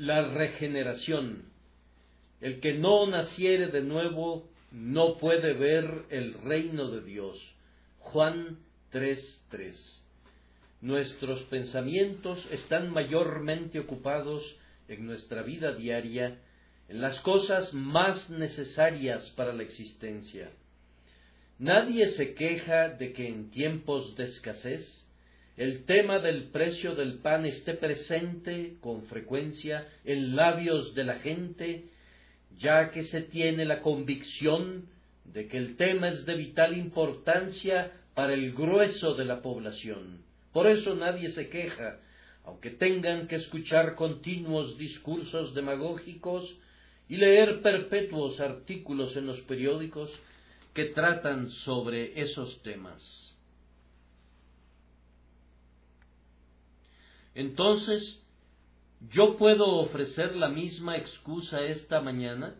La regeneración. El que no naciere de nuevo no puede ver el reino de Dios. Juan 3:3. Nuestros pensamientos están mayormente ocupados en nuestra vida diaria en las cosas más necesarias para la existencia. Nadie se queja de que en tiempos de escasez el tema del precio del pan esté presente con frecuencia en labios de la gente, ya que se tiene la convicción de que el tema es de vital importancia para el grueso de la población. Por eso nadie se queja, aunque tengan que escuchar continuos discursos demagógicos y leer perpetuos artículos en los periódicos que tratan sobre esos temas. Entonces, yo puedo ofrecer la misma excusa esta mañana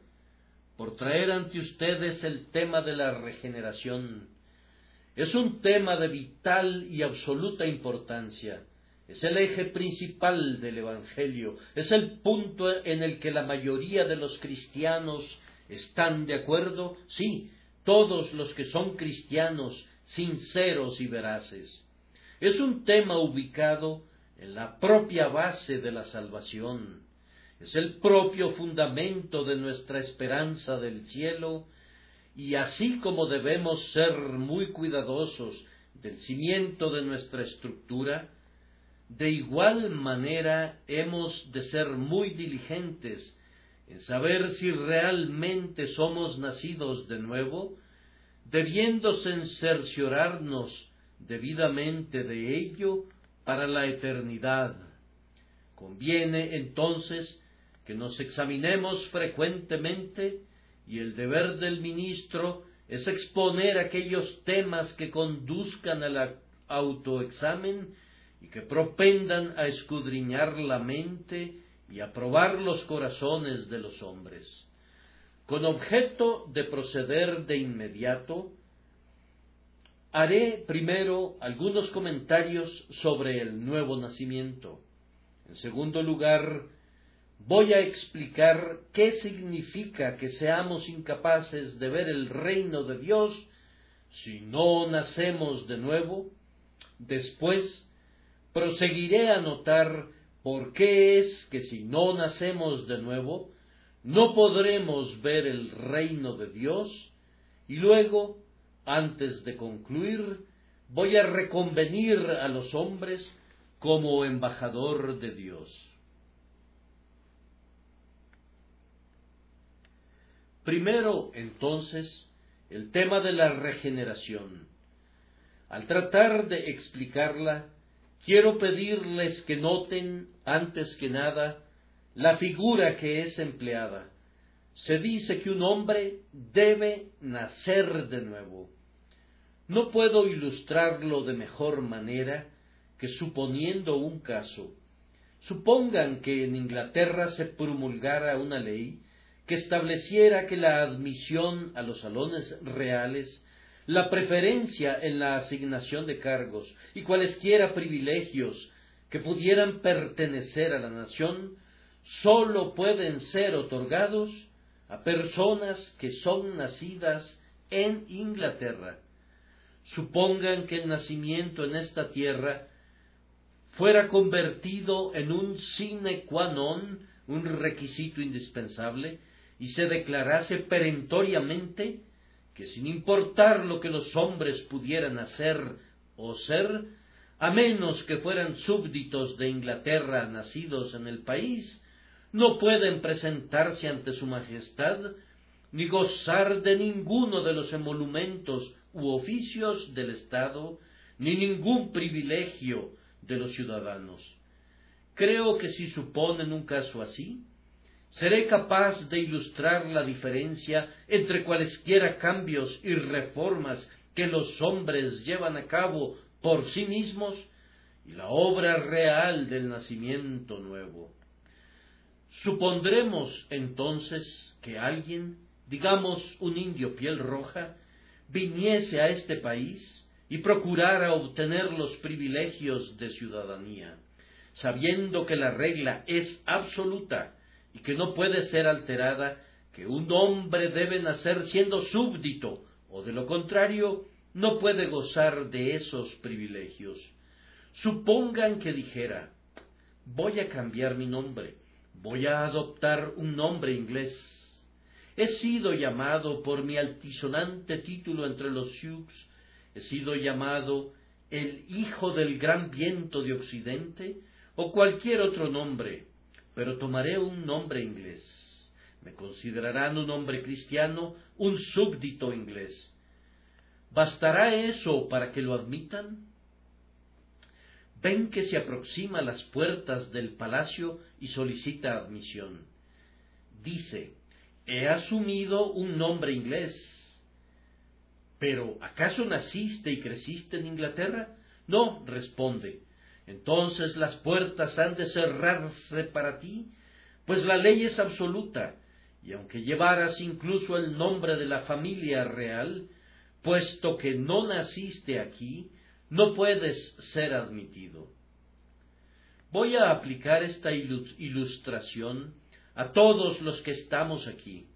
por traer ante ustedes el tema de la regeneración. Es un tema de vital y absoluta importancia es el eje principal del Evangelio, es el punto en el que la mayoría de los cristianos están de acuerdo, sí, todos los que son cristianos sinceros y veraces. Es un tema ubicado en la propia base de la salvación, es el propio fundamento de nuestra esperanza del cielo, y así como debemos ser muy cuidadosos del cimiento de nuestra estructura, de igual manera hemos de ser muy diligentes en saber si realmente somos nacidos de nuevo, debiéndose cerciorarnos debidamente de ello para la eternidad. Conviene entonces que nos examinemos frecuentemente y el deber del ministro es exponer aquellos temas que conduzcan al autoexamen y que propendan a escudriñar la mente y a probar los corazones de los hombres. Con objeto de proceder de inmediato, haré primero algunos comentarios sobre el nuevo nacimiento. En segundo lugar, voy a explicar qué significa que seamos incapaces de ver el reino de Dios si no nacemos de nuevo. Después, proseguiré a notar por qué es que si no nacemos de nuevo, no podremos ver el reino de Dios, y luego, antes de concluir, voy a reconvenir a los hombres como embajador de Dios. Primero, entonces, el tema de la regeneración. Al tratar de explicarla, quiero pedirles que noten, antes que nada, la figura que es empleada. Se dice que un hombre debe nacer de nuevo. No puedo ilustrarlo de mejor manera que suponiendo un caso. Supongan que en Inglaterra se promulgara una ley que estableciera que la admisión a los salones reales la preferencia en la asignación de cargos y cualesquiera privilegios que pudieran pertenecer a la nación sólo pueden ser otorgados a personas que son nacidas en Inglaterra. Supongan que el nacimiento en esta tierra fuera convertido en un sine qua non, un requisito indispensable, y se declarase perentoriamente que sin importar lo que los hombres pudieran hacer o ser, a menos que fueran súbditos de Inglaterra nacidos en el país, no pueden presentarse ante su Majestad ni gozar de ninguno de los emolumentos u oficios del Estado, ni ningún privilegio de los ciudadanos. Creo que si suponen un caso así, seré capaz de ilustrar la diferencia entre cualesquiera cambios y reformas que los hombres llevan a cabo por sí mismos y la obra real del nacimiento nuevo. Supondremos entonces que alguien, digamos un indio piel roja, viniese a este país y procurara obtener los privilegios de ciudadanía. sabiendo que la regla es absoluta y que no puede ser alterada, que un hombre debe nacer siendo súbdito, o de lo contrario, no puede gozar de esos privilegios. Supongan que dijera, voy a cambiar mi nombre, voy a adoptar un nombre inglés. He sido llamado por mi altisonante título entre los Sioux, he sido llamado el hijo del gran viento de Occidente, o cualquier otro nombre, pero tomaré un nombre inglés. Me considerarán un hombre cristiano, un súbdito inglés. ¿Bastará eso para que lo admitan? Ven que se aproxima a las puertas del palacio y solicita admisión. Dice, he asumido un nombre inglés. Pero, ¿acaso naciste y creciste en Inglaterra? No, responde. Entonces las puertas han de cerrarse para ti, pues la ley es absoluta, y aunque llevaras incluso el nombre de la familia real, puesto que no naciste aquí, no puedes ser admitido. Voy a aplicar esta ilustración a todos los que estamos aquí.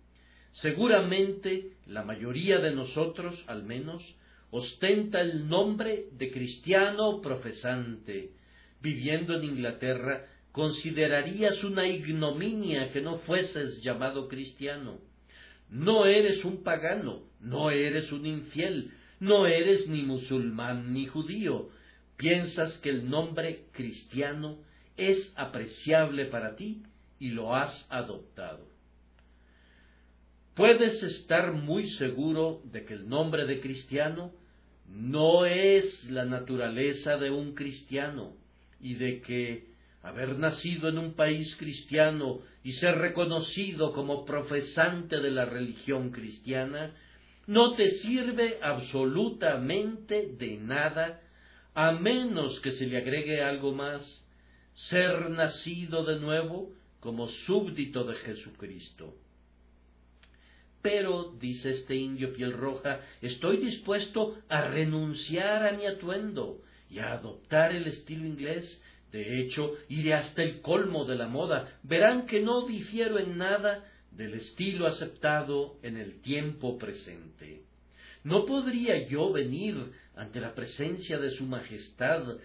Seguramente la mayoría de nosotros, al menos, ostenta el nombre de cristiano profesante. Viviendo en Inglaterra, considerarías una ignominia que no fueses llamado cristiano. No eres un pagano, no eres un infiel, no eres ni musulmán ni judío. Piensas que el nombre cristiano es apreciable para ti y lo has adoptado. Puedes estar muy seguro de que el nombre de cristiano no es la naturaleza de un cristiano y de que haber nacido en un país cristiano y ser reconocido como profesante de la religión cristiana no te sirve absolutamente de nada a menos que se le agregue algo más, ser nacido de nuevo como súbdito de Jesucristo. Pero, dice este indio piel roja, estoy dispuesto a renunciar a mi atuendo y a adoptar el estilo inglés. De hecho, iré hasta el colmo de la moda. Verán que no difiero en nada del estilo aceptado en el tiempo presente. ¿No podría yo venir ante la presencia de Su Majestad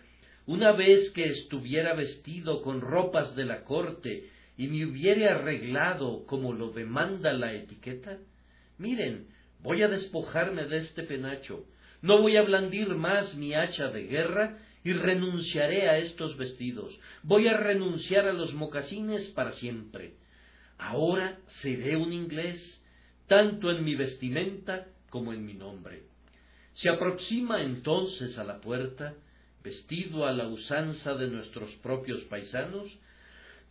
una vez que estuviera vestido con ropas de la corte y me hubiere arreglado como lo demanda la etiqueta? Miren, voy a despojarme de este penacho, no voy a blandir más mi hacha de guerra y renunciaré a estos vestidos, voy a renunciar a los mocasines para siempre. Ahora seré un inglés, tanto en mi vestimenta como en mi nombre. Se aproxima entonces a la puerta, vestido a la usanza de nuestros propios paisanos,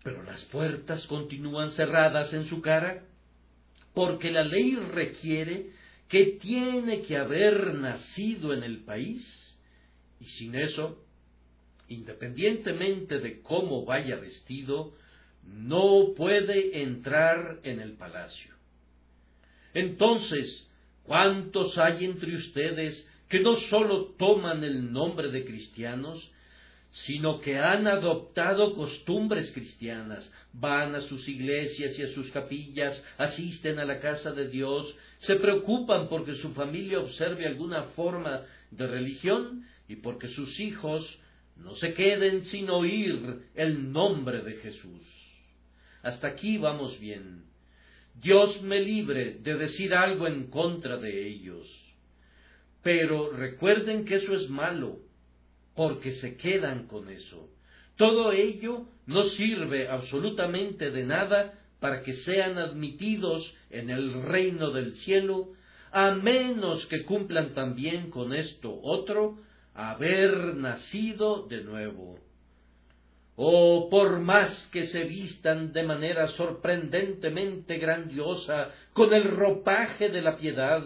pero las puertas continúan cerradas en su cara, porque la ley requiere que tiene que haber nacido en el país, y sin eso, independientemente de cómo vaya vestido, no puede entrar en el palacio. Entonces, ¿cuántos hay entre ustedes que no sólo toman el nombre de cristianos, sino que han adoptado costumbres cristianas, van a sus iglesias y a sus capillas, asisten a la casa de Dios, se preocupan porque su familia observe alguna forma de religión y porque sus hijos no se queden sin oír el nombre de Jesús. Hasta aquí vamos bien. Dios me libre de decir algo en contra de ellos. Pero recuerden que eso es malo, porque se quedan con eso. Todo ello no sirve absolutamente de nada para que sean admitidos en el reino del cielo, a menos que cumplan también con esto otro, haber nacido de nuevo o por más que se vistan de manera sorprendentemente grandiosa con el ropaje de la piedad,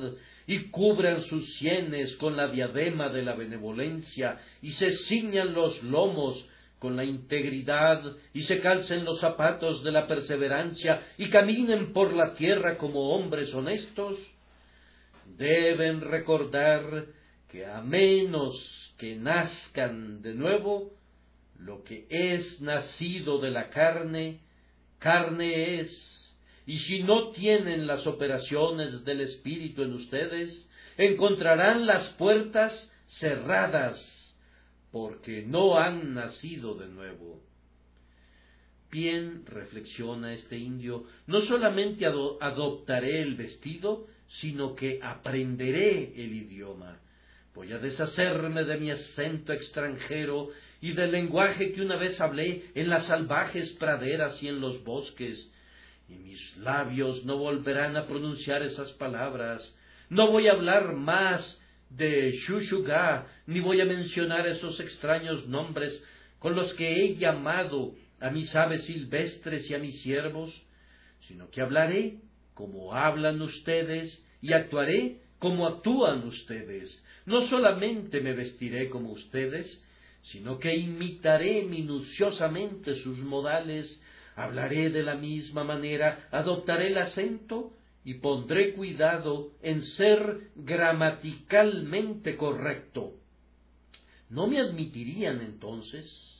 y cubran sus sienes con la diadema de la benevolencia, y se ciñan los lomos con la integridad, y se calcen los zapatos de la perseverancia, y caminen por la tierra como hombres honestos, deben recordar que a menos que nazcan de nuevo, lo que es nacido de la carne, carne es, y si no tienen las operaciones del Espíritu en ustedes, encontrarán las puertas cerradas, porque no han nacido de nuevo. Bien, reflexiona este indio, no solamente adoptaré el vestido, sino que aprenderé el idioma. Voy a deshacerme de mi acento extranjero y del lenguaje que una vez hablé en las salvajes praderas y en los bosques, y mis labios no volverán a pronunciar esas palabras. No voy a hablar más de Shushuga, ni voy a mencionar esos extraños nombres con los que he llamado a mis aves silvestres y a mis siervos, sino que hablaré como hablan ustedes y actuaré como actúan ustedes. No solamente me vestiré como ustedes, sino que imitaré minuciosamente sus modales, hablaré de la misma manera, adoptaré el acento y pondré cuidado en ser gramaticalmente correcto. ¿No me admitirían entonces?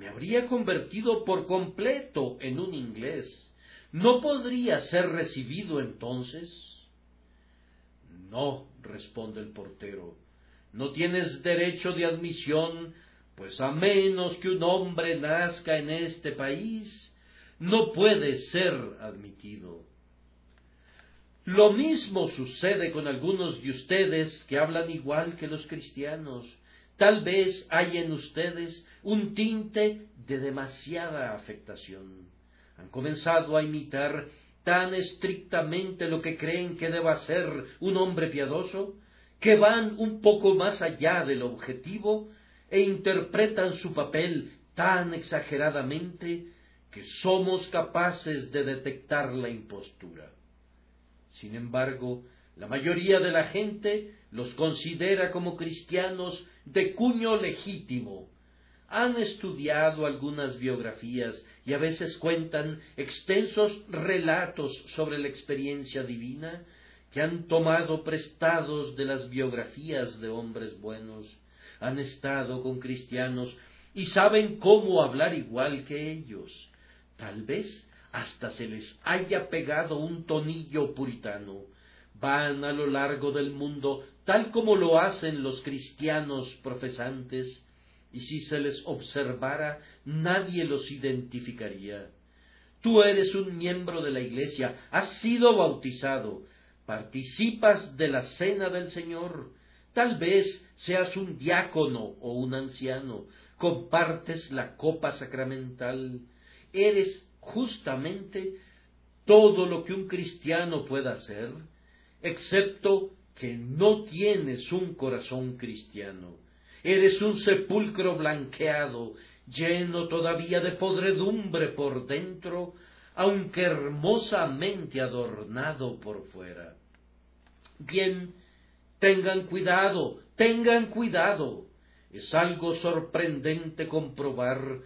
me habría convertido por completo en un inglés. ¿No podría ser recibido entonces? No, responde el portero, no tienes derecho de admisión, pues a menos que un hombre nazca en este país, no puede ser admitido. Lo mismo sucede con algunos de ustedes que hablan igual que los cristianos. Tal vez hay en ustedes un tinte de demasiada afectación. Han comenzado a imitar tan estrictamente lo que creen que deba ser un hombre piadoso, que van un poco más allá del objetivo e interpretan su papel tan exageradamente que somos capaces de detectar la impostura. Sin embargo, la mayoría de la gente los considera como cristianos de cuño legítimo. Han estudiado algunas biografías y a veces cuentan extensos relatos sobre la experiencia divina que han tomado prestados de las biografías de hombres buenos. Han estado con cristianos y saben cómo hablar igual que ellos. Tal vez hasta se les haya pegado un tonillo puritano. Van a lo largo del mundo tal como lo hacen los cristianos profesantes, y si se les observara nadie los identificaría. Tú eres un miembro de la Iglesia, has sido bautizado, participas de la cena del Señor, tal vez seas un diácono o un anciano, compartes la copa sacramental, eres justamente todo lo que un cristiano pueda ser, excepto que no tienes un corazón cristiano. Eres un sepulcro blanqueado, lleno todavía de podredumbre por dentro, aunque hermosamente adornado por fuera. Bien, tengan cuidado, tengan cuidado. Es algo sorprendente comprobar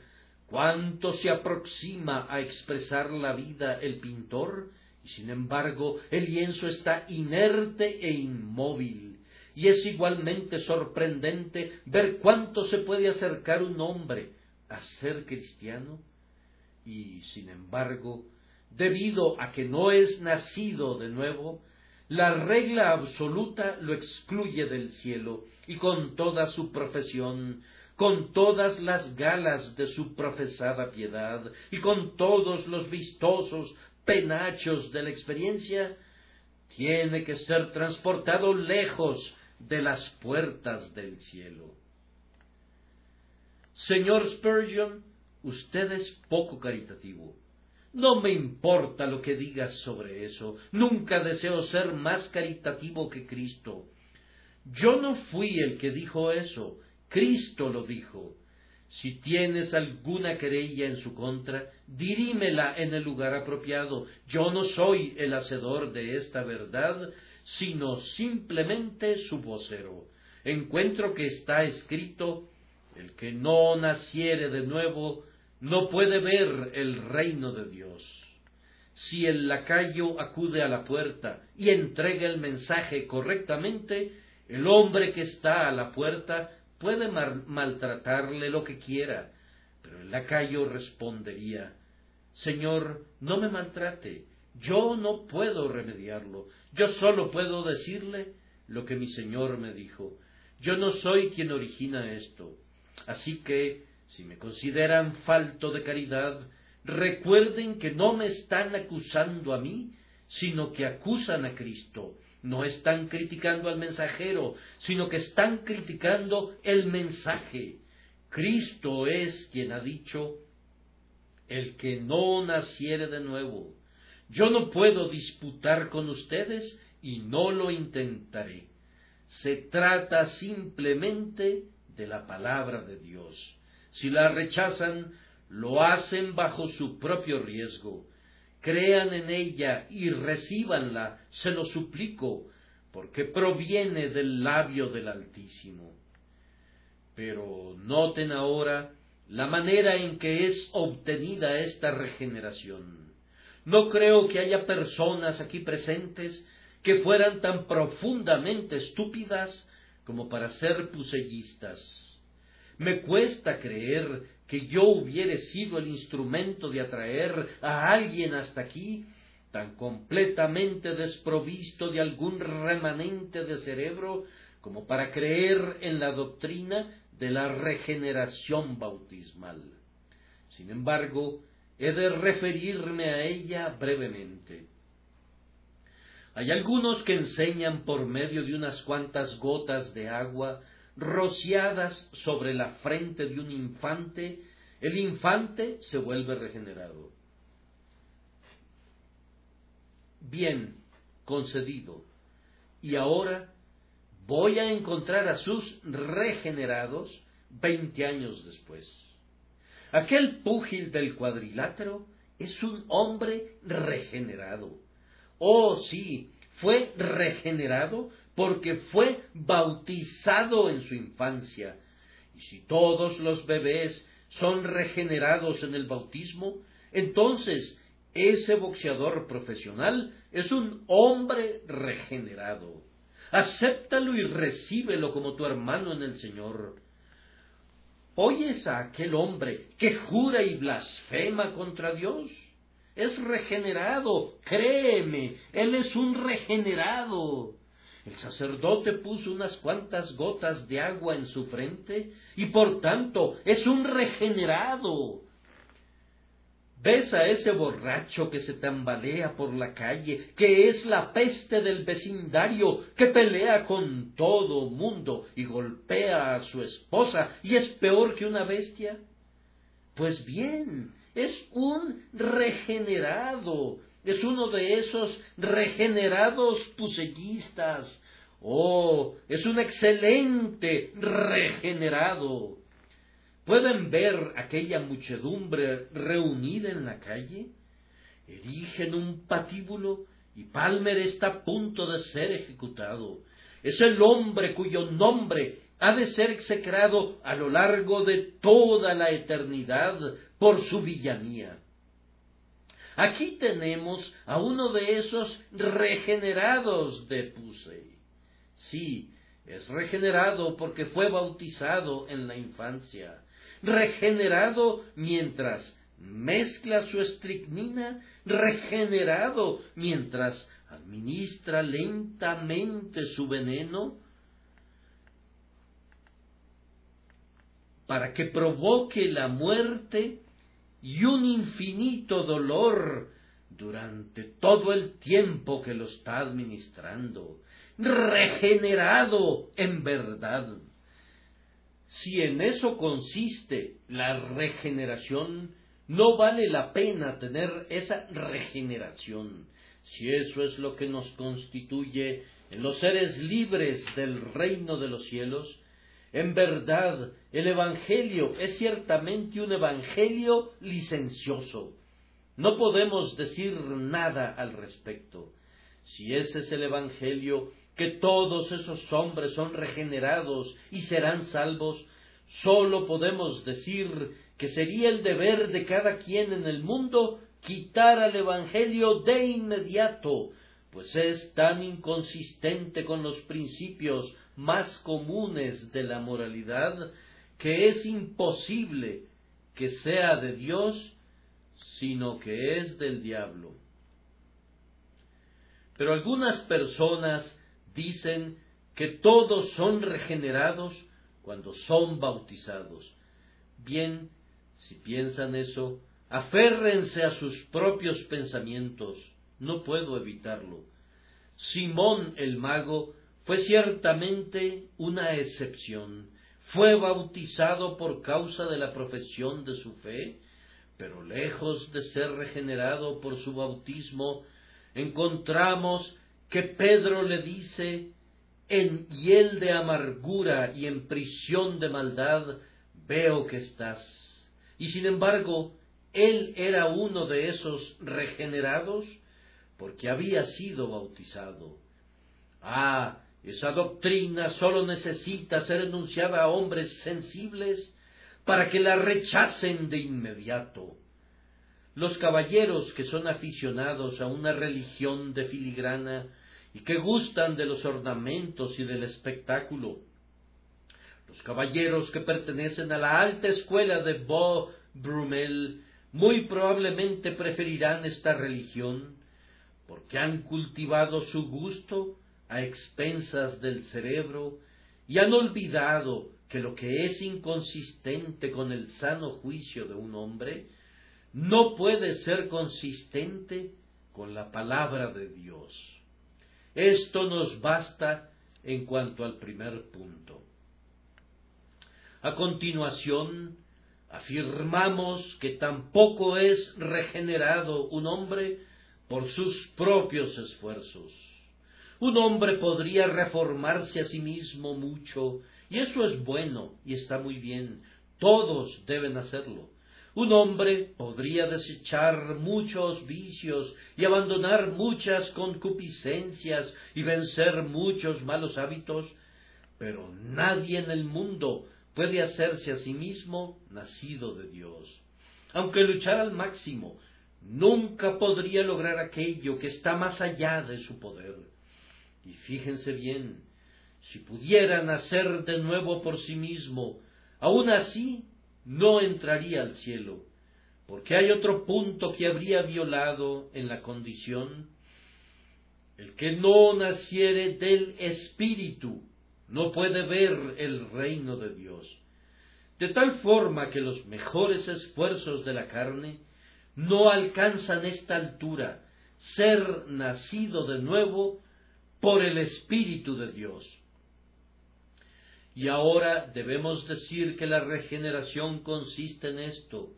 cuánto se aproxima a expresar la vida el pintor y sin embargo, el lienzo está inerte e inmóvil. Y es igualmente sorprendente ver cuánto se puede acercar un hombre a ser cristiano. Y sin embargo, debido a que no es nacido de nuevo, la regla absoluta lo excluye del cielo y con toda su profesión, con todas las galas de su profesada piedad y con todos los vistosos penachos de la experiencia, tiene que ser transportado lejos de las puertas del cielo. Señor Spurgeon, usted es poco caritativo. No me importa lo que digas sobre eso. Nunca deseo ser más caritativo que Cristo. Yo no fui el que dijo eso. Cristo lo dijo. Si tienes alguna querella en su contra, dirímela en el lugar apropiado. Yo no soy el hacedor de esta verdad, sino simplemente su vocero. Encuentro que está escrito, el que no naciere de nuevo, no puede ver el reino de Dios. Si el lacayo acude a la puerta y entrega el mensaje correctamente, el hombre que está a la puerta puede maltratarle lo que quiera, Pero el lacayo respondería, Señor, no me maltrate, yo no puedo remediarlo, yo solo puedo decirle lo que mi Señor me dijo. Yo no soy quien origina esto. Así que, si me consideran falto de caridad, recuerden que no me están acusando a mí, sino que acusan a Cristo. No están criticando al mensajero, sino que están criticando el mensaje. Cristo es quien ha dicho, el que no naciere de nuevo. Yo no puedo disputar con ustedes y no lo intentaré. Se trata simplemente de la palabra de Dios. Si la rechazan, lo hacen bajo su propio riesgo. Crean en ella y recíbanla, se lo suplico, porque proviene del labio del Altísimo. Pero noten ahora la manera en que es obtenida esta regeneración. No creo que haya personas aquí presentes que fueran tan profundamente estúpidas como para ser pusellistas. Me cuesta creer que yo hubiere sido el instrumento de atraer a alguien hasta aquí tan completamente desprovisto de algún remanente de cerebro como para creer en la doctrina de la regeneración bautismal. Sin embargo, he de referirme a ella brevemente. Hay algunos que enseñan por medio de unas cuantas gotas de agua rociadas sobre la frente de un infante, el infante se vuelve regenerado. Bien, concedido. Y ahora voy a encontrar a sus regenerados veinte años después. Aquel púgil del cuadrilátero es un hombre regenerado. Oh, sí, fue regenerado porque fue bautizado en su infancia. Y si todos los bebés son regenerados en el bautismo, entonces ese boxeador profesional es un hombre regenerado. Acéptalo y recíbelo como tu hermano en el Señor. ¿Oyes a aquel hombre que jura y blasfema contra Dios? Es regenerado, créeme, él es un regenerado. El sacerdote puso unas cuantas gotas de agua en su frente y por tanto es un regenerado. Ves a ese borracho que se tambalea por la calle, que es la peste del vecindario, que pelea con todo mundo y golpea a su esposa y es peor que una bestia. Pues bien, es un regenerado, es uno de esos regenerados pusellistas. Oh, es un excelente regenerado. ¿Pueden ver aquella muchedumbre reunida en la calle? Erigen un patíbulo y Palmer está a punto de ser ejecutado. Es el hombre cuyo nombre ha de ser execrado a lo largo de toda la eternidad por su villanía. Aquí tenemos a uno de esos regenerados de Pusey. Sí, es regenerado porque fue bautizado en la infancia regenerado mientras mezcla su estricnina, regenerado mientras administra lentamente su veneno, para que provoque la muerte y un infinito dolor durante todo el tiempo que lo está administrando, regenerado en verdad. Si en eso consiste la regeneración, no vale la pena tener esa regeneración. Si eso es lo que nos constituye en los seres libres del reino de los cielos, en verdad el Evangelio es ciertamente un Evangelio licencioso. No podemos decir nada al respecto. Si ese es el Evangelio, que todos esos hombres son regenerados y serán salvos, sólo podemos decir que sería el deber de cada quien en el mundo quitar al Evangelio de inmediato, pues es tan inconsistente con los principios más comunes de la moralidad que es imposible que sea de Dios, sino que es del diablo. Pero algunas personas dicen que todos son regenerados cuando son bautizados. Bien, si piensan eso, aférrense a sus propios pensamientos. No puedo evitarlo. Simón el mago fue ciertamente una excepción. Fue bautizado por causa de la profesión de su fe, pero lejos de ser regenerado por su bautismo, encontramos que Pedro le dice, en hiel de amargura y en prisión de maldad veo que estás. Y sin embargo, él era uno de esos regenerados porque había sido bautizado. Ah, esa doctrina sólo necesita ser enunciada a hombres sensibles para que la rechacen de inmediato. Los caballeros que son aficionados a una religión de filigrana y que gustan de los ornamentos y del espectáculo, los caballeros que pertenecen a la alta escuela de Beau Brummel muy probablemente preferirán esta religión porque han cultivado su gusto a expensas del cerebro y han olvidado que lo que es inconsistente con el sano juicio de un hombre no puede ser consistente con la palabra de Dios. Esto nos basta en cuanto al primer punto. A continuación, afirmamos que tampoco es regenerado un hombre por sus propios esfuerzos. Un hombre podría reformarse a sí mismo mucho, y eso es bueno y está muy bien. Todos deben hacerlo. Un hombre podría desechar muchos vicios y abandonar muchas concupiscencias y vencer muchos malos hábitos, pero nadie en el mundo puede hacerse a sí mismo nacido de Dios. Aunque luchara al máximo, nunca podría lograr aquello que está más allá de su poder. Y fíjense bien, si pudiera nacer de nuevo por sí mismo, aun así no entraría al cielo, porque hay otro punto que habría violado en la condición. El que no naciere del Espíritu no puede ver el reino de Dios. De tal forma que los mejores esfuerzos de la carne no alcanzan esta altura, ser nacido de nuevo por el Espíritu de Dios. Y ahora debemos decir que la regeneración consiste en esto.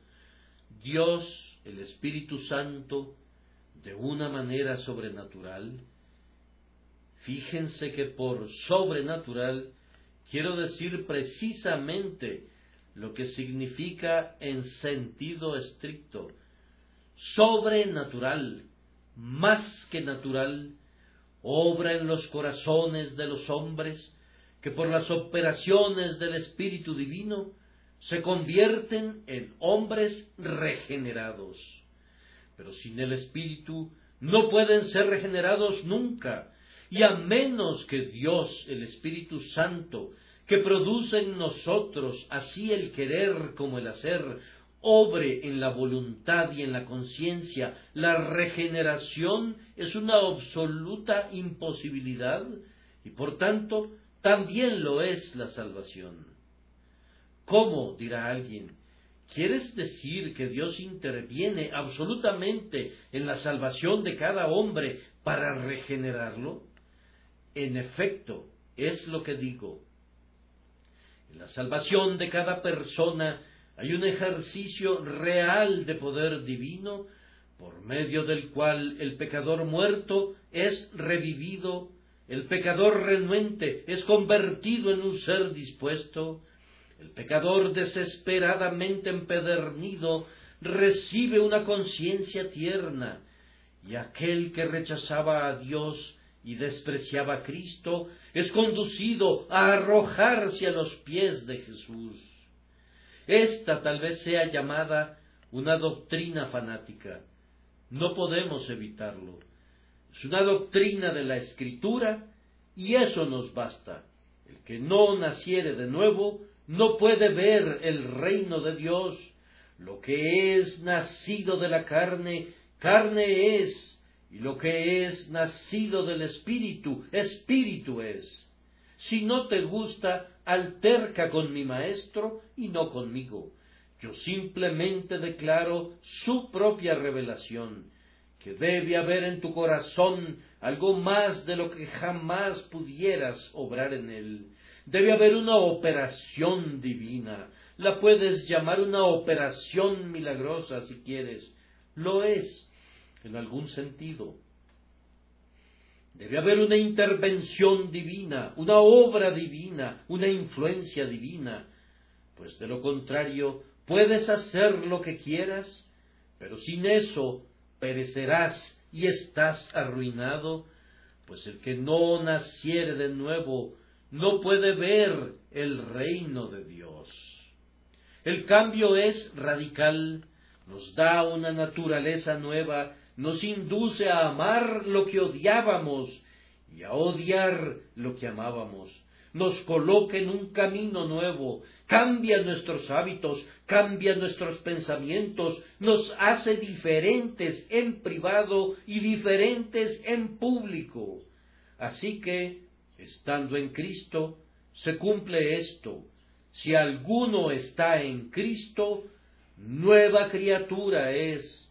Dios, el Espíritu Santo, de una manera sobrenatural, fíjense que por sobrenatural quiero decir precisamente lo que significa en sentido estricto, sobrenatural, más que natural, obra en los corazones de los hombres, que por las operaciones del Espíritu Divino se convierten en hombres regenerados. Pero sin el Espíritu no pueden ser regenerados nunca, y a menos que Dios, el Espíritu Santo, que produce en nosotros así el querer como el hacer, obre en la voluntad y en la conciencia, la regeneración es una absoluta imposibilidad y por tanto también lo es la salvación. ¿Cómo? dirá alguien. ¿Quieres decir que Dios interviene absolutamente en la salvación de cada hombre para regenerarlo? En efecto, es lo que digo. En la salvación de cada persona hay un ejercicio real de poder divino por medio del cual el pecador muerto es revivido, el pecador renuente es convertido en un ser dispuesto, el pecador desesperadamente empedernido recibe una conciencia tierna, y aquel que rechazaba a Dios y despreciaba a Cristo es conducido a arrojarse a los pies de Jesús. Esta tal vez sea llamada una doctrina fanática. No podemos evitarlo. Es una doctrina de la Escritura y eso nos basta. El que no naciere de nuevo no puede ver el reino de Dios, lo que es nacido de la carne, carne es, y lo que es nacido del espíritu, espíritu es. Si no te gusta, alterca con mi maestro y no conmigo. Yo simplemente declaro su propia revelación, que debe haber en tu corazón algo más de lo que jamás pudieras obrar en él. Debe haber una operación divina. La puedes llamar una operación milagrosa si quieres. Lo es, en algún sentido. Debe haber una intervención divina, una obra divina, una influencia divina, pues de lo contrario puedes hacer lo que quieras, pero sin eso perecerás y estás arruinado, pues el que no naciere de nuevo no puede ver el reino de Dios. El cambio es radical, nos da una naturaleza nueva, nos induce a amar lo que odiábamos y a odiar lo que amábamos. Nos coloca en un camino nuevo, cambia nuestros hábitos, cambia nuestros pensamientos, nos hace diferentes en privado y diferentes en público. Así que, estando en Cristo, se cumple esto. Si alguno está en Cristo, nueva criatura es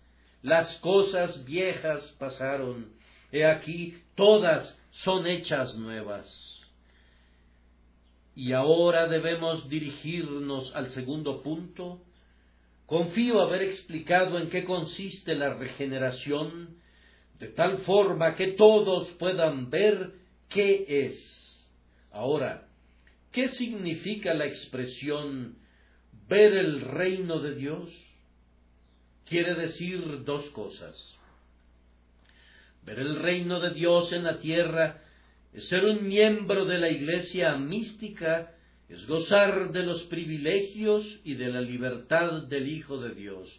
las cosas viejas pasaron, he aquí todas son hechas nuevas. Y ahora debemos dirigirnos al segundo punto. Confío haber explicado en qué consiste la regeneración, de tal forma que todos puedan ver qué es. Ahora, ¿qué significa la expresión ver el reino de Dios? Quiere decir dos cosas. Ver el reino de Dios en la tierra es ser un miembro de la iglesia mística, es gozar de los privilegios y de la libertad del Hijo de Dios.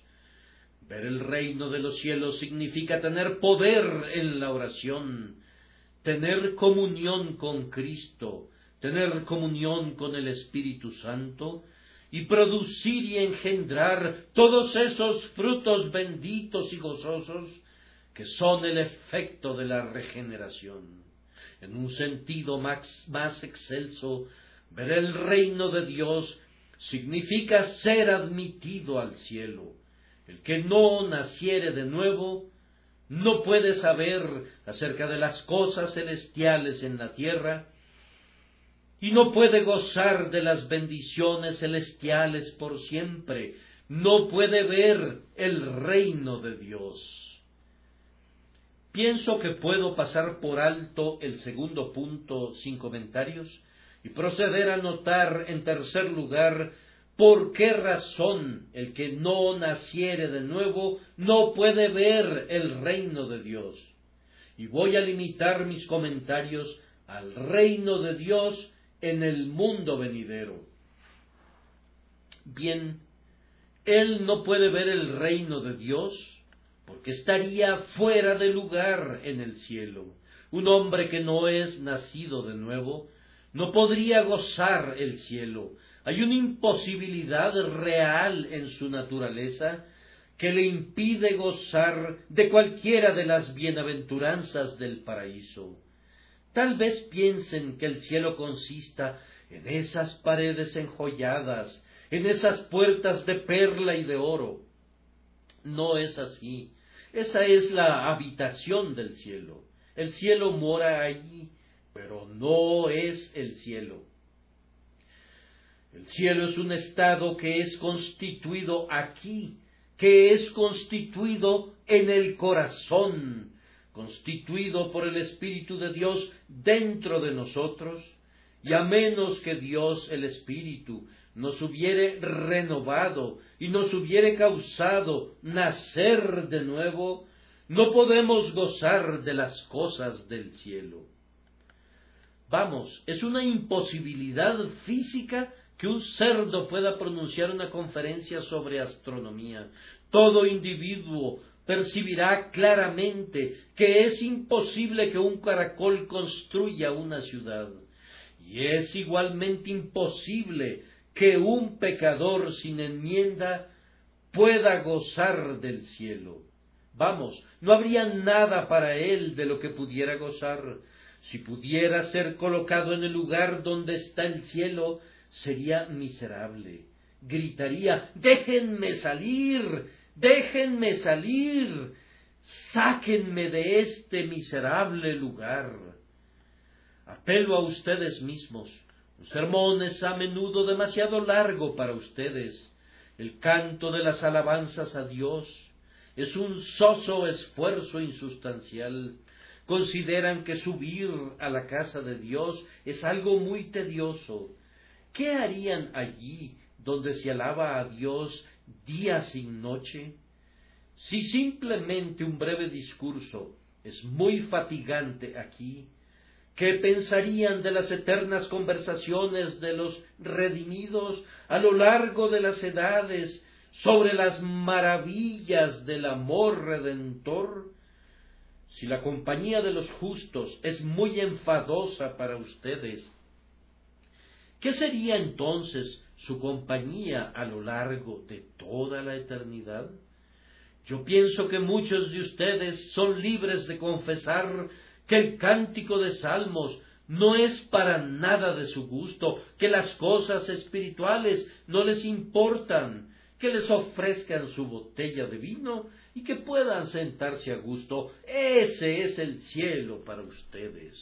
Ver el reino de los cielos significa tener poder en la oración, tener comunión con Cristo, tener comunión con el Espíritu Santo, y producir y engendrar todos esos frutos benditos y gozosos que son el efecto de la regeneración. En un sentido más, más excelso, ver el reino de Dios significa ser admitido al cielo. El que no naciere de nuevo no puede saber acerca de las cosas celestiales en la tierra, y no puede gozar de las bendiciones celestiales por siempre, no puede ver el reino de Dios. Pienso que puedo pasar por alto el segundo punto sin comentarios y proceder a notar en tercer lugar por qué razón el que no naciere de nuevo no puede ver el reino de Dios. Y voy a limitar mis comentarios al reino de Dios en el mundo venidero. Bien, él no puede ver el reino de Dios porque estaría fuera de lugar en el cielo. Un hombre que no es nacido de nuevo no podría gozar el cielo. Hay una imposibilidad real en su naturaleza que le impide gozar de cualquiera de las bienaventuranzas del paraíso. Tal vez piensen que el cielo consista en esas paredes enjolladas, en esas puertas de perla y de oro. No es así. Esa es la habitación del cielo. El cielo mora allí, pero no es el cielo. El cielo es un estado que es constituido aquí, que es constituido en el corazón, constituido por el Espíritu de Dios dentro de nosotros, y a menos que Dios el Espíritu nos hubiere renovado y nos hubiere causado nacer de nuevo, no podemos gozar de las cosas del cielo. Vamos, es una imposibilidad física que un cerdo pueda pronunciar una conferencia sobre astronomía. Todo individuo percibirá claramente que es imposible que un caracol construya una ciudad. Y es igualmente imposible que un pecador sin enmienda pueda gozar del cielo. Vamos, no habría nada para él de lo que pudiera gozar. Si pudiera ser colocado en el lugar donde está el cielo, sería miserable. Gritaría, déjenme salir, déjenme salir, sáquenme de este miserable lugar. Apelo a ustedes mismos. Un sermón es a menudo demasiado largo para ustedes. El canto de las alabanzas a Dios es un soso esfuerzo insustancial. Consideran que subir a la casa de Dios es algo muy tedioso. ¿Qué harían allí donde se alaba a Dios día sin noche? Si simplemente un breve discurso es muy fatigante aquí, ¿qué pensarían de las eternas conversaciones de los redimidos a lo largo de las edades sobre las maravillas del amor redentor? Si la compañía de los justos es muy enfadosa para ustedes, ¿qué sería entonces su compañía a lo largo de toda la eternidad? Yo pienso que muchos de ustedes son libres de confesar que el cántico de salmos no es para nada de su gusto, que las cosas espirituales no les importan, que les ofrezcan su botella de vino y que puedan sentarse a gusto. Ese es el cielo para ustedes.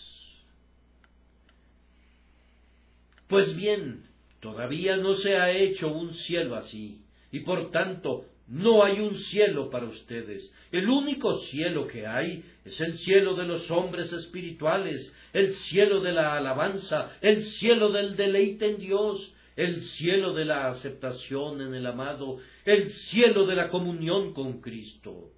Pues bien, todavía no se ha hecho un cielo así, y por tanto no hay un cielo para ustedes. El único cielo que hay es el cielo de los hombres espirituales, el cielo de la alabanza, el cielo del deleite en Dios, el cielo de la aceptación en el amado, el cielo de la comunión con Cristo.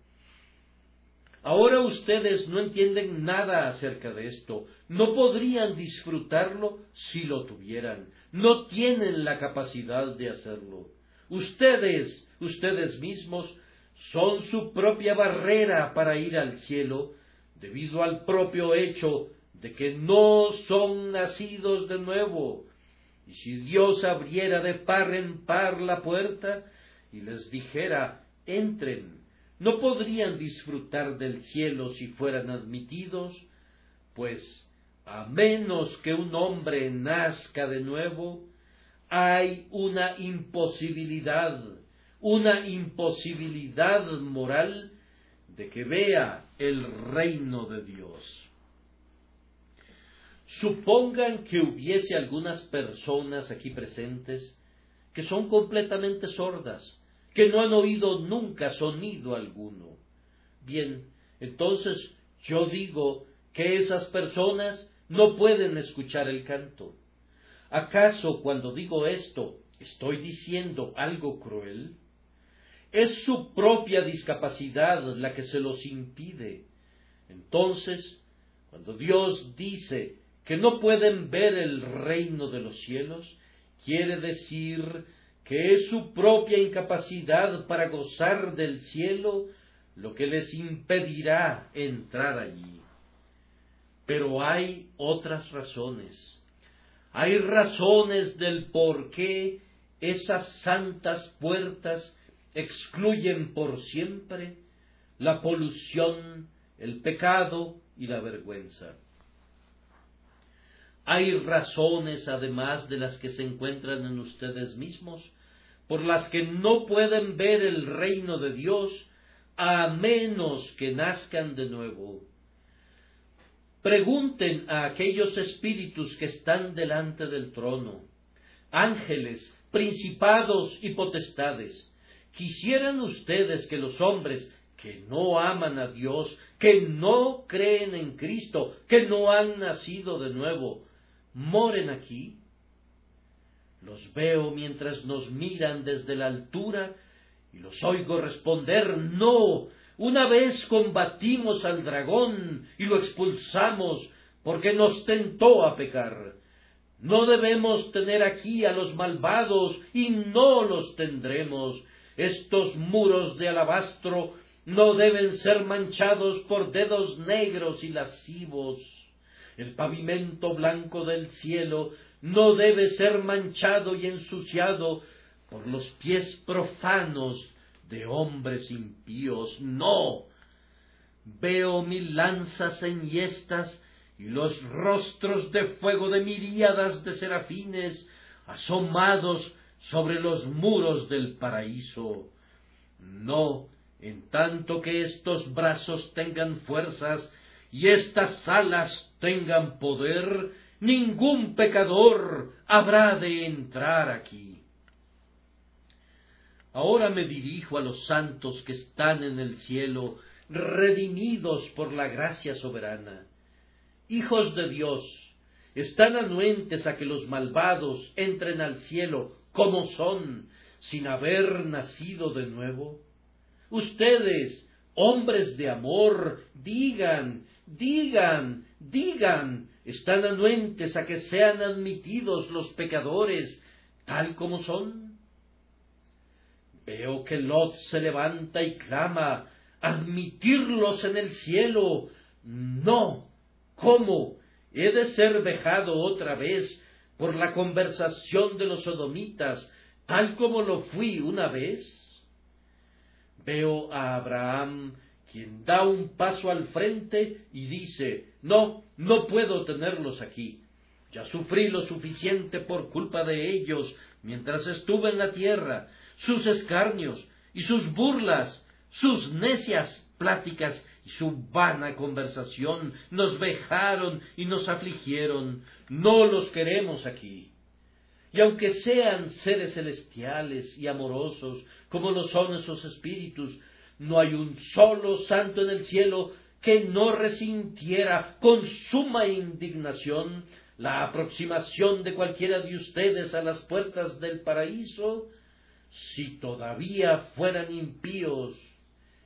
Ahora ustedes no entienden nada acerca de esto, no podrían disfrutarlo si lo tuvieran, no tienen la capacidad de hacerlo. Ustedes, ustedes mismos, son su propia barrera para ir al cielo, debido al propio hecho de que no son nacidos de nuevo. Y si Dios abriera de par en par la puerta y les dijera, entren, no podrían disfrutar del cielo si fueran admitidos, pues a menos que un hombre nazca de nuevo, hay una imposibilidad, una imposibilidad moral de que vea el reino de Dios. Supongan que hubiese algunas personas aquí presentes que son completamente sordas, que no han oído nunca sonido alguno. Bien, entonces yo digo que esas personas no pueden escuchar el canto. ¿Acaso cuando digo esto estoy diciendo algo cruel? Es su propia discapacidad la que se los impide. Entonces, cuando Dios dice que no pueden ver el reino de los cielos, quiere decir que es su propia incapacidad para gozar del cielo lo que les impedirá entrar allí. Pero hay otras razones hay razones del por qué esas santas puertas excluyen por siempre la polución, el pecado y la vergüenza. Hay razones, además de las que se encuentran en ustedes mismos, por las que no pueden ver el reino de Dios a menos que nazcan de nuevo. Pregunten a aquellos espíritus que están delante del trono, ángeles, principados y potestades. ¿Quisieran ustedes que los hombres que no aman a Dios, que no creen en Cristo, que no han nacido de nuevo, moren aquí? Los veo mientras nos miran desde la altura y los oigo responder, no, una vez combatimos al dragón y lo expulsamos porque nos tentó a pecar. No debemos tener aquí a los malvados y no los tendremos. Estos muros de alabastro no deben ser manchados por dedos negros y lascivos. El pavimento blanco del cielo no debe ser manchado y ensuciado por los pies profanos de hombres impíos, no. Veo mil lanzas enhiestas y los rostros de fuego de miríadas de serafines asomados sobre los muros del paraíso. No, en tanto que estos brazos tengan fuerzas y estas alas tengan poder, ningún pecador habrá de entrar aquí. Ahora me dirijo a los santos que están en el cielo, redimidos por la gracia soberana. Hijos de Dios, están anuentes a que los malvados entren al cielo como son, sin haber nacido de nuevo. Ustedes, hombres de amor, digan, digan, digan, están anuentes a que sean admitidos los pecadores tal como son. Veo que Lot se levanta y clama, admitirlos en el cielo. No. ¿Cómo? ¿He de ser vejado otra vez por la conversación de los sodomitas, tal como lo fui una vez? Veo a Abraham quien da un paso al frente y dice, no, no puedo tenerlos aquí. Ya sufrí lo suficiente por culpa de ellos mientras estuve en la tierra, sus escarnios y sus burlas, sus necias pláticas y su vana conversación nos vejaron y nos afligieron. No los queremos aquí. Y aunque sean seres celestiales y amorosos, como lo son esos espíritus, no hay un solo santo en el cielo que no resintiera con suma indignación la aproximación de cualquiera de ustedes a las puertas del paraíso, si todavía fueran impíos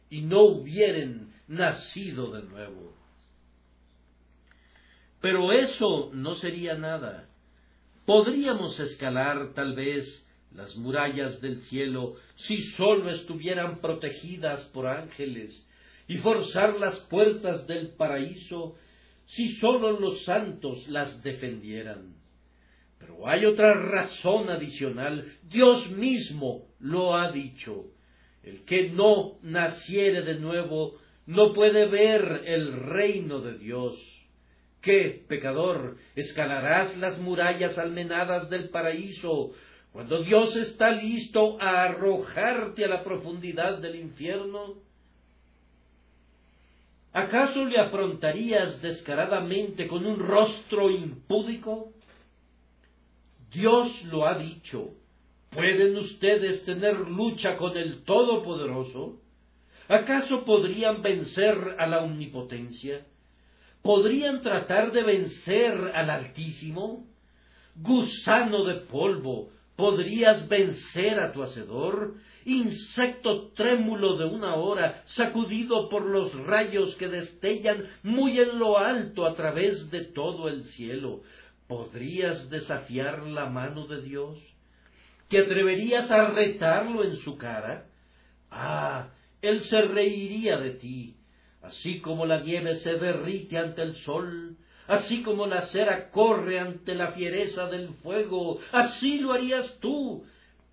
y no hubieren nacido de nuevo. Pero eso no sería nada. Podríamos escalar tal vez las murallas del cielo si sólo estuvieran protegidas por ángeles y forzar las puertas del paraíso si sólo los santos las defendieran. Pero hay otra razón adicional. Dios mismo lo ha dicho. El que no naciere de nuevo no puede ver el reino de Dios. ¿Qué, pecador, escalarás las murallas almenadas del paraíso cuando Dios está listo a arrojarte a la profundidad del infierno? ¿Acaso le afrontarías descaradamente con un rostro impúdico? Dios lo ha dicho. ¿Pueden ustedes tener lucha con el Todopoderoso? ¿Acaso podrían vencer a la omnipotencia? ¿Podrían tratar de vencer al Altísimo? Gusano de polvo, ¿podrías vencer a tu Hacedor? Insecto trémulo de una hora, sacudido por los rayos que destellan muy en lo alto a través de todo el cielo, ¿podrías desafiar la mano de Dios? ¿Te atreverías a retarlo en su cara? Ah, él se reiría de ti, así como la nieve se derrite ante el sol, así como la cera corre ante la fiereza del fuego, así lo harías tú,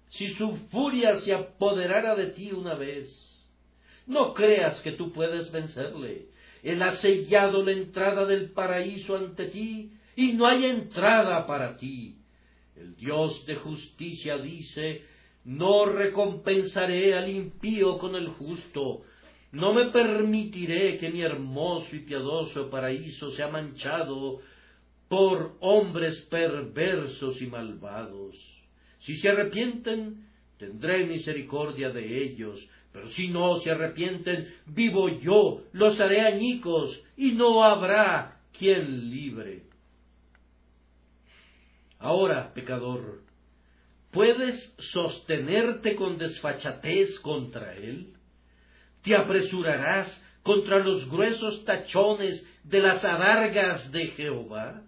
si su furia se apoderara de ti una vez. No creas que tú puedes vencerle. Él ha sellado la entrada del paraíso ante ti, y no hay entrada para ti. El Dios de justicia dice, no recompensaré al impío con el justo, no me permitiré que mi hermoso y piadoso paraíso sea manchado por hombres perversos y malvados. Si se arrepienten, tendré misericordia de ellos, pero si no se arrepienten, vivo yo, los haré añicos, y no habrá quien libre. Ahora, pecador, ¿Puedes sostenerte con desfachatez contra él? ¿Te apresurarás contra los gruesos tachones de las adargas de Jehová?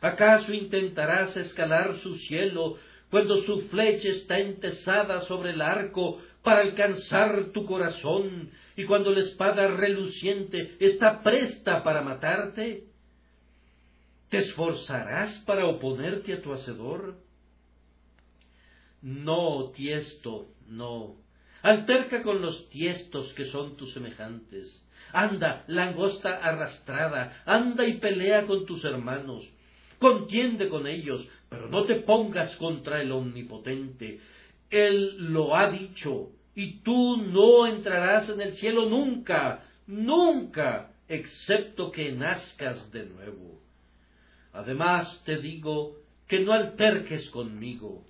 ¿Acaso intentarás escalar su cielo cuando su flecha está entesada sobre el arco para alcanzar tu corazón y cuando la espada reluciente está presta para matarte? ¿Te esforzarás para oponerte a tu Hacedor? No, tiesto, no. alterca con los tiestos que son tus semejantes. Anda, langosta arrastrada, anda y pelea con tus hermanos, contiende con ellos, pero no te pongas contra el Omnipotente. Él lo ha dicho, y tú no entrarás en el cielo nunca, nunca, excepto que nazcas de nuevo. Además te digo que no alterques conmigo.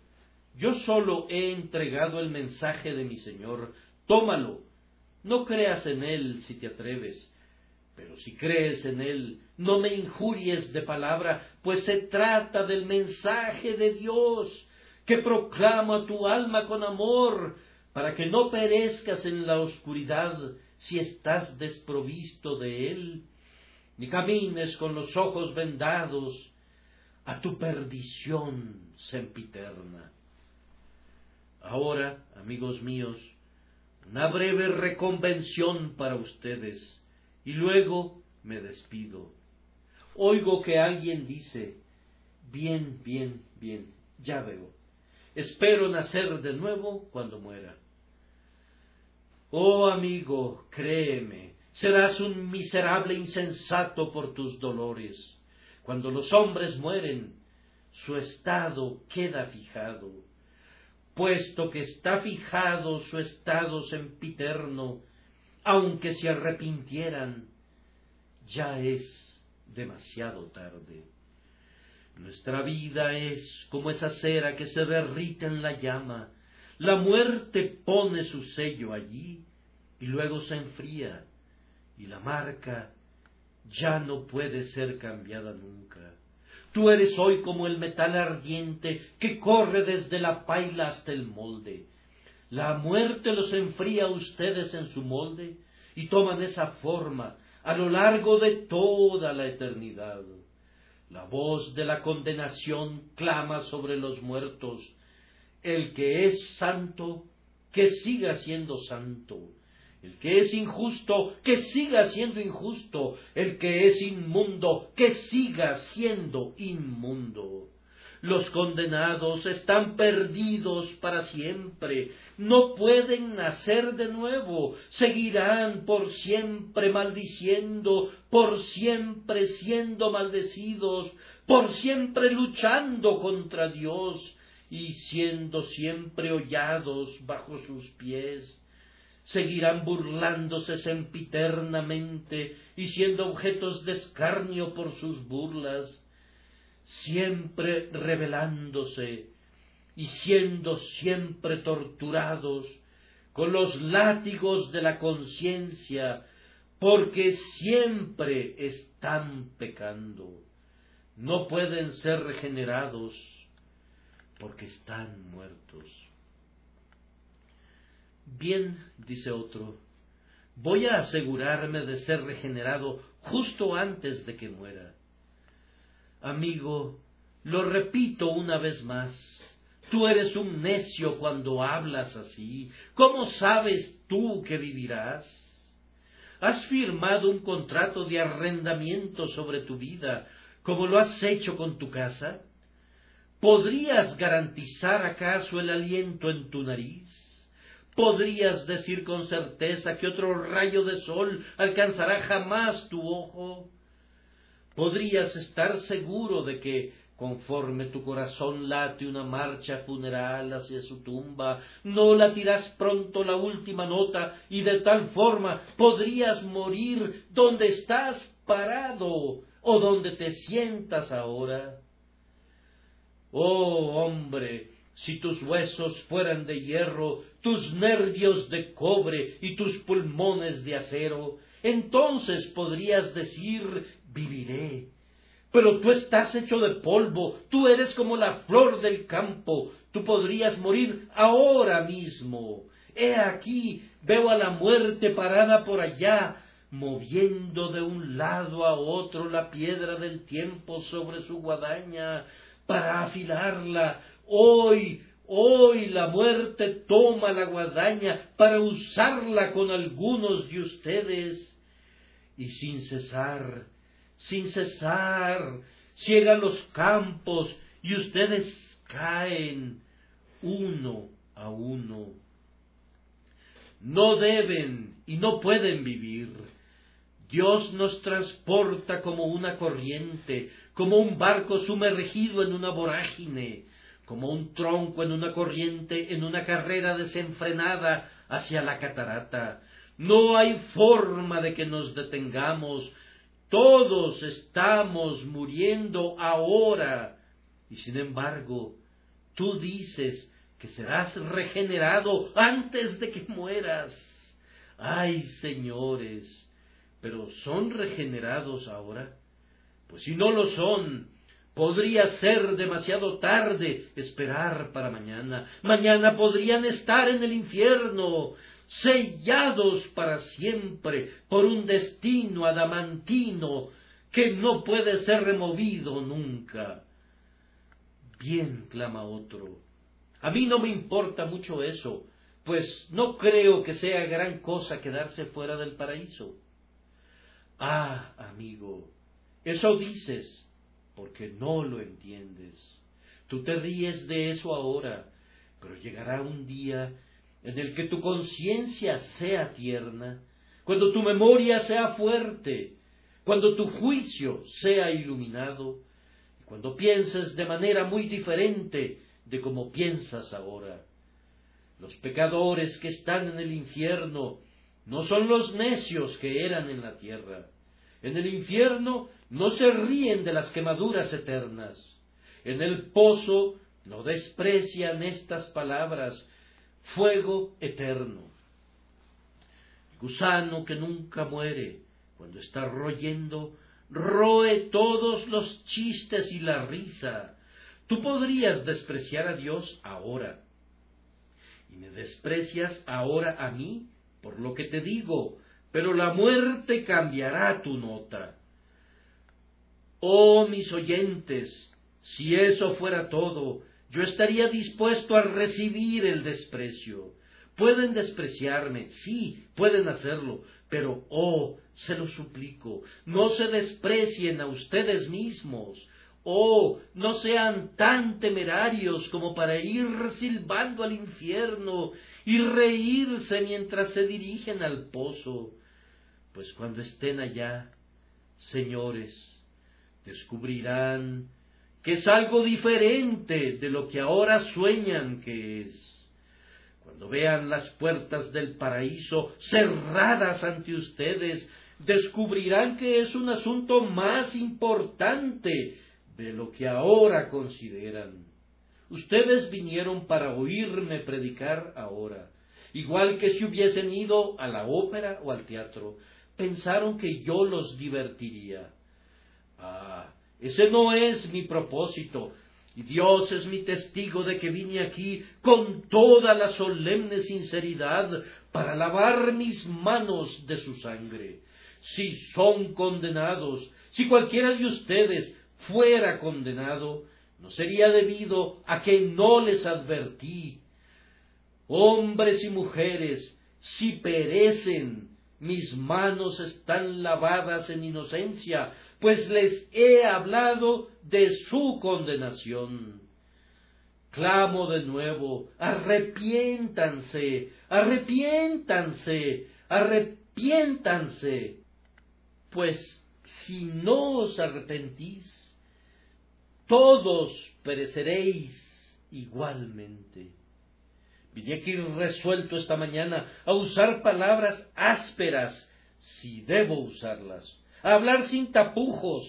Yo solo he entregado el mensaje de mi Señor. Tómalo. No creas en él si te atreves. Pero si crees en él, no me injuries de palabra, pues se trata del mensaje de Dios, que proclama tu alma con amor, para que no perezcas en la oscuridad si estás desprovisto de él, ni camines con los ojos vendados a tu perdición sempiterna. Ahora, amigos míos, una breve reconvención para ustedes, y luego me despido. Oigo que alguien dice, bien, bien, bien, ya veo, espero nacer de nuevo cuando muera. Oh amigo, créeme, serás un miserable insensato por tus dolores. Cuando los hombres mueren, su estado queda fijado. Puesto que está fijado su estado sempiterno, aunque se arrepintieran, ya es demasiado tarde. Nuestra vida es como esa cera que se derrite en la llama, la muerte pone su sello allí y luego se enfría y la marca ya no puede ser cambiada nunca. Tú eres hoy como el metal ardiente que corre desde la paila hasta el molde. La muerte los enfría a ustedes en su molde y toman esa forma a lo largo de toda la eternidad. La voz de la condenación clama sobre los muertos el que es santo, que siga siendo santo. El que es injusto, que siga siendo injusto. El que es inmundo, que siga siendo inmundo. Los condenados están perdidos para siempre. No pueden nacer de nuevo. Seguirán por siempre maldiciendo, por siempre siendo maldecidos, por siempre luchando contra Dios y siendo siempre hollados bajo sus pies, seguirán burlándose sempiternamente y siendo objetos de escarnio por sus burlas, siempre rebelándose y siendo siempre torturados con los látigos de la conciencia, porque siempre están pecando. No pueden ser regenerados porque están muertos. Bien, dice otro, voy a asegurarme de ser regenerado justo antes de que muera. Amigo, lo repito una vez más, tú eres un necio cuando hablas así. ¿Cómo sabes tú que vivirás? ¿Has firmado un contrato de arrendamiento sobre tu vida, como lo has hecho con tu casa? ¿Podrías garantizar acaso el aliento en tu nariz? ¿Podrías decir con certeza que otro rayo de sol alcanzará jamás tu ojo? ¿Podrías estar seguro de que, conforme tu corazón late una marcha funeral hacia su tumba, no latirás pronto la última nota y de tal forma podrías morir donde estás parado o donde te sientas ahora? Oh hombre, si tus huesos fueran de hierro, tus nervios de cobre y tus pulmones de acero, entonces podrías decir viviré. Pero tú estás hecho de polvo, tú eres como la flor del campo, tú podrías morir ahora mismo. He aquí, veo a la muerte parada por allá, moviendo de un lado a otro la piedra del tiempo sobre su guadaña, para afilarla. Hoy, hoy la muerte toma la guadaña para usarla con algunos de ustedes. Y sin cesar, sin cesar, ciegan los campos y ustedes caen uno a uno. no deben y no pueden vivir. Dios nos transporta como una corriente, como un barco sumergido en una vorágine, como un tronco en una corriente, en una carrera desenfrenada hacia la catarata. No hay forma de que nos detengamos. Todos estamos muriendo ahora. Y sin embargo, tú dices que serás regenerado antes de que mueras. Ay, señores, pero ¿son regenerados ahora? Pues si no lo son, podría ser demasiado tarde esperar para mañana. Mañana podrían estar en el infierno, sellados para siempre por un destino adamantino que no puede ser removido nunca. Bien, clama otro, a mí no me importa mucho eso, pues no creo que sea gran cosa quedarse fuera del paraíso. Ah, amigo, eso dices porque no lo entiendes. Tú te ríes de eso ahora, pero llegará un día en el que tu conciencia sea tierna, cuando tu memoria sea fuerte, cuando tu juicio sea iluminado, y cuando pienses de manera muy diferente de como piensas ahora. Los pecadores que están en el infierno no son los necios que eran en la tierra. En el infierno no se ríen de las quemaduras eternas. En el pozo no desprecian estas palabras, fuego eterno. Gusano que nunca muere, cuando está royendo, roe todos los chistes y la risa, Tú podrías despreciar a Dios ahora. Y me desprecias ahora a mí por lo que te digo, pero la muerte cambiará tu nota. Oh mis oyentes, si eso fuera todo, yo estaría dispuesto a recibir el desprecio. Pueden despreciarme, sí, pueden hacerlo, pero, oh, se lo suplico, no se desprecien a ustedes mismos, Oh, no sean tan temerarios como para ir silbando al infierno y reírse mientras se dirigen al pozo, pues cuando estén allá, señores, descubrirán que es algo diferente de lo que ahora sueñan que es. Cuando vean las puertas del paraíso cerradas ante ustedes, descubrirán que es un asunto más importante de lo que ahora consideran. Ustedes vinieron para oírme predicar ahora, igual que si hubiesen ido a la ópera o al teatro. Pensaron que yo los divertiría. Ah, ese no es mi propósito, y Dios es mi testigo de que vine aquí con toda la solemne sinceridad para lavar mis manos de su sangre. Si son condenados, si cualquiera de ustedes fuera condenado, no sería debido a que no les advertí. Hombres y mujeres, si perecen, mis manos están lavadas en inocencia, pues les he hablado de su condenación. Clamo de nuevo, arrepiéntanse, arrepiéntanse, arrepiéntanse, pues si no os arrepentís, todos pereceréis igualmente. Vine aquí resuelto esta mañana a usar palabras ásperas, si debo usarlas, hablar sin tapujos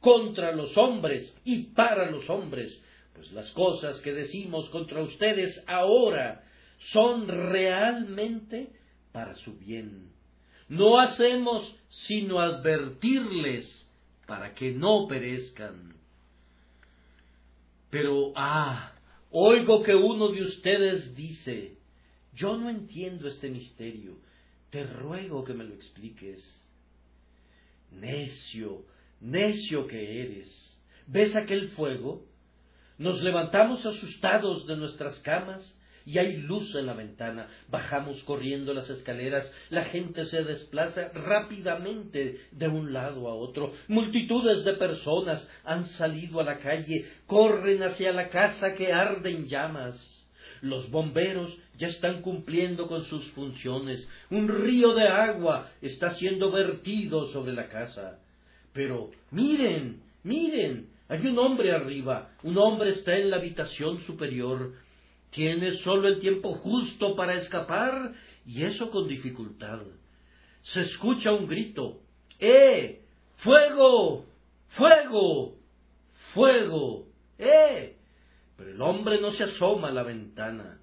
contra los hombres y para los hombres, pues las cosas que decimos contra ustedes ahora son realmente para su bien. No hacemos sino advertirles para que no perezcan. Pero, ah, oigo que uno de ustedes dice, yo no entiendo este misterio, te ruego que me lo expliques. Necio, necio que eres. ¿Ves aquel fuego? Nos levantamos asustados de nuestras camas y hay luz en la ventana. Bajamos corriendo las escaleras, la gente se desplaza rápidamente de un lado a otro. Multitudes de personas han salido a la calle, corren hacia la casa que arde en llamas. Los bomberos ya están cumpliendo con sus funciones. Un río de agua está siendo vertido sobre la casa. Pero miren, miren, hay un hombre arriba. Un hombre está en la habitación superior. Tiene solo el tiempo justo para escapar y eso con dificultad. Se escucha un grito. ¡Eh! ¡Fuego! ¡Fuego! ¡Fuego! ¡Eh! Pero el hombre no se asoma a la ventana.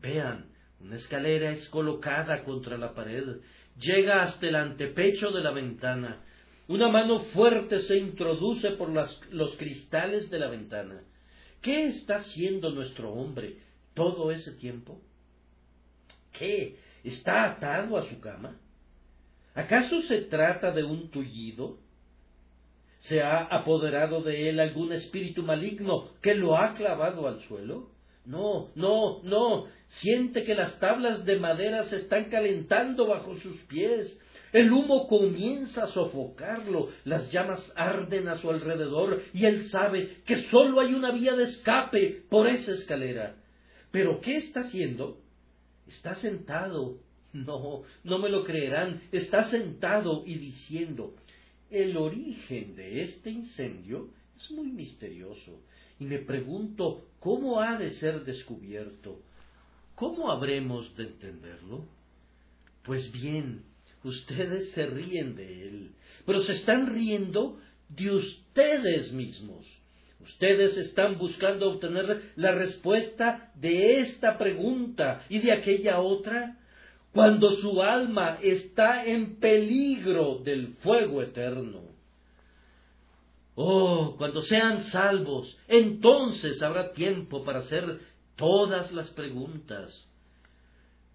Vean, una escalera es colocada contra la pared, llega hasta el antepecho de la ventana. Una mano fuerte se introduce por los cristales de la ventana. ¿Qué está haciendo nuestro hombre todo ese tiempo? ¿Qué? ¿Está atado a su cama? ¿Acaso se trata de un tullido? ¿Se ha apoderado de él algún espíritu maligno que lo ha clavado al suelo? No, no, no. Siente que las tablas de madera se están calentando bajo sus pies. El humo comienza a sofocarlo, las llamas arden a su alrededor y él sabe que sólo hay una vía de escape por esa escalera. Pero ¿qué está haciendo? Está sentado. No, no me lo creerán. Está sentado y diciendo, el origen de este incendio es muy misterioso y me pregunto cómo ha de ser descubierto. ¿Cómo habremos de entenderlo? Pues bien, ustedes se ríen de él, pero se están riendo de ustedes mismos. Ustedes están buscando obtener la respuesta de esta pregunta y de aquella otra cuando su alma está en peligro del fuego eterno. Oh, cuando sean salvos, entonces habrá tiempo para hacer todas las preguntas.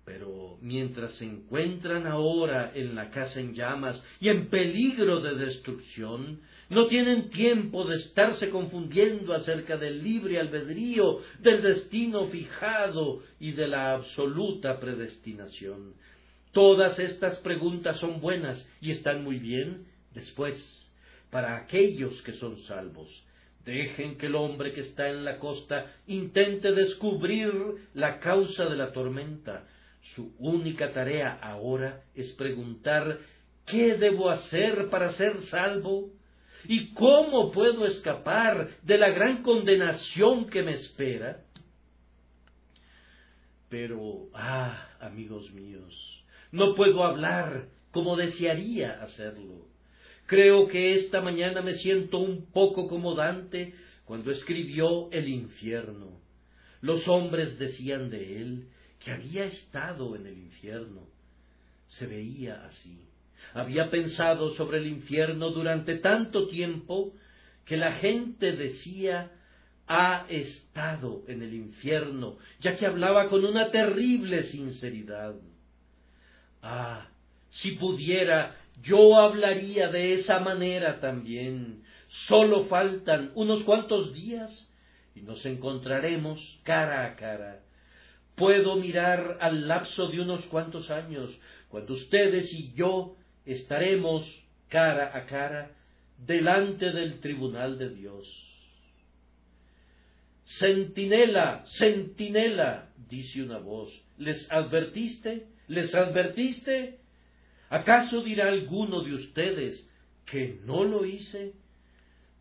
Pero mientras se encuentran ahora en la casa en llamas y en peligro de destrucción, no tienen tiempo de estarse confundiendo acerca del libre albedrío, del destino fijado y de la absoluta predestinación. Todas estas preguntas son buenas y están muy bien después para aquellos que son salvos. Dejen que el hombre que está en la costa intente descubrir la causa de la tormenta. Su única tarea ahora es preguntar ¿qué debo hacer para ser salvo? ¿Y cómo puedo escapar de la gran condenación que me espera? Pero, ah, amigos míos, no puedo hablar como desearía hacerlo. Creo que esta mañana me siento un poco como Dante cuando escribió El infierno. Los hombres decían de él que había estado en el infierno. Se veía así había pensado sobre el infierno durante tanto tiempo que la gente decía ha estado en el infierno, ya que hablaba con una terrible sinceridad. Ah, si pudiera, yo hablaría de esa manera también. Solo faltan unos cuantos días y nos encontraremos cara a cara. Puedo mirar al lapso de unos cuantos años, cuando ustedes y yo estaremos cara a cara delante del tribunal de Dios. Centinela, centinela, dice una voz, ¿les advertiste? ¿Les advertiste? ¿Acaso dirá alguno de ustedes que no lo hice?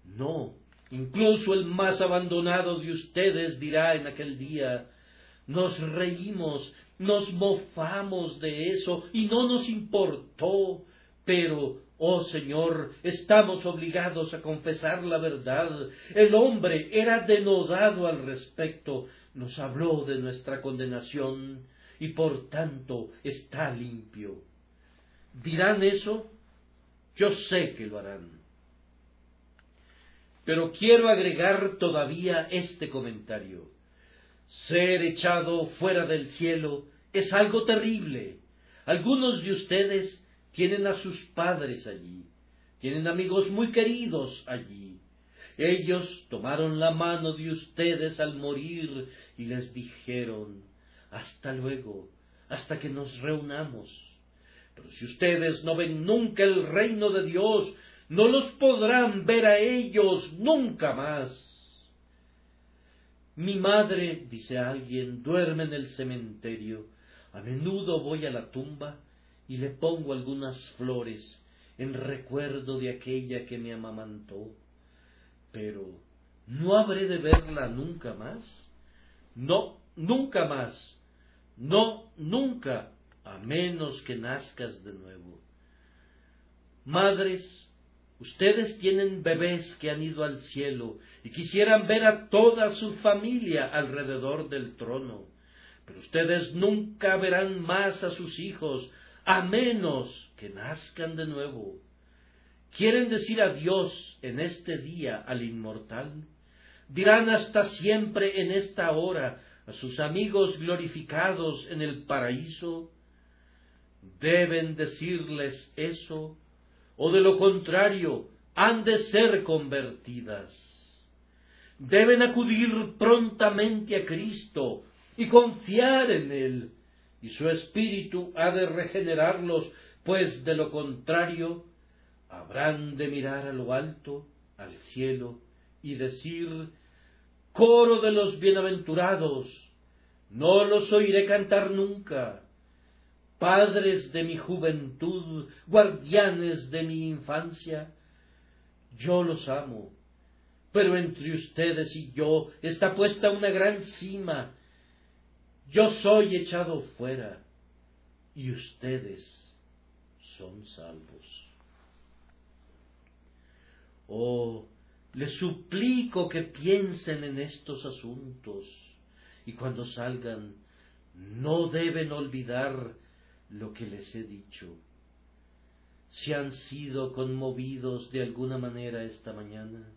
No, incluso el más abandonado de ustedes dirá en aquel día, nos reímos, nos mofamos de eso y no nos importó, pero, oh Señor, estamos obligados a confesar la verdad. El hombre era denodado al respecto, nos habló de nuestra condenación y por tanto está limpio. ¿Dirán eso? Yo sé que lo harán. Pero quiero agregar todavía este comentario. Ser echado fuera del cielo es algo terrible. Algunos de ustedes tienen a sus padres allí, tienen amigos muy queridos allí. Ellos tomaron la mano de ustedes al morir y les dijeron, hasta luego, hasta que nos reunamos. Pero si ustedes no ven nunca el reino de Dios, no los podrán ver a ellos nunca más. Mi madre, dice alguien, duerme en el cementerio. A menudo voy a la tumba y le pongo algunas flores en recuerdo de aquella que me amamantó. Pero, ¿no habré de verla nunca más? No, nunca más. No, nunca, a menos que nazcas de nuevo. Madres, ustedes tienen bebés que han ido al cielo y quisieran ver a toda su familia alrededor del trono, pero ustedes nunca verán más a sus hijos a menos que nazcan de nuevo. ¿Quieren decir adiós en este día al inmortal? Dirán hasta siempre en esta hora a sus amigos glorificados en el paraíso. Deben decirles eso, o de lo contrario, han de ser convertidas. Deben acudir prontamente a Cristo y confiar en Él, y su espíritu ha de regenerarlos, pues de lo contrario habrán de mirar a lo alto, al cielo, y decir, coro de los bienaventurados, no los oiré cantar nunca. Padres de mi juventud, guardianes de mi infancia, yo los amo, pero entre ustedes y yo está puesta una gran cima yo soy echado fuera y ustedes son salvos. Oh, les suplico que piensen en estos asuntos y cuando salgan no deben olvidar lo que les he dicho. Si han sido conmovidos de alguna manera esta mañana,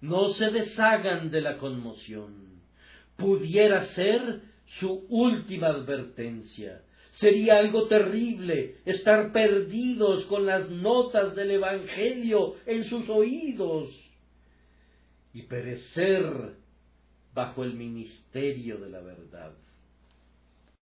no se deshagan de la conmoción. Pudiera ser su última advertencia. Sería algo terrible estar perdidos con las notas del Evangelio en sus oídos y perecer bajo el ministerio de la verdad.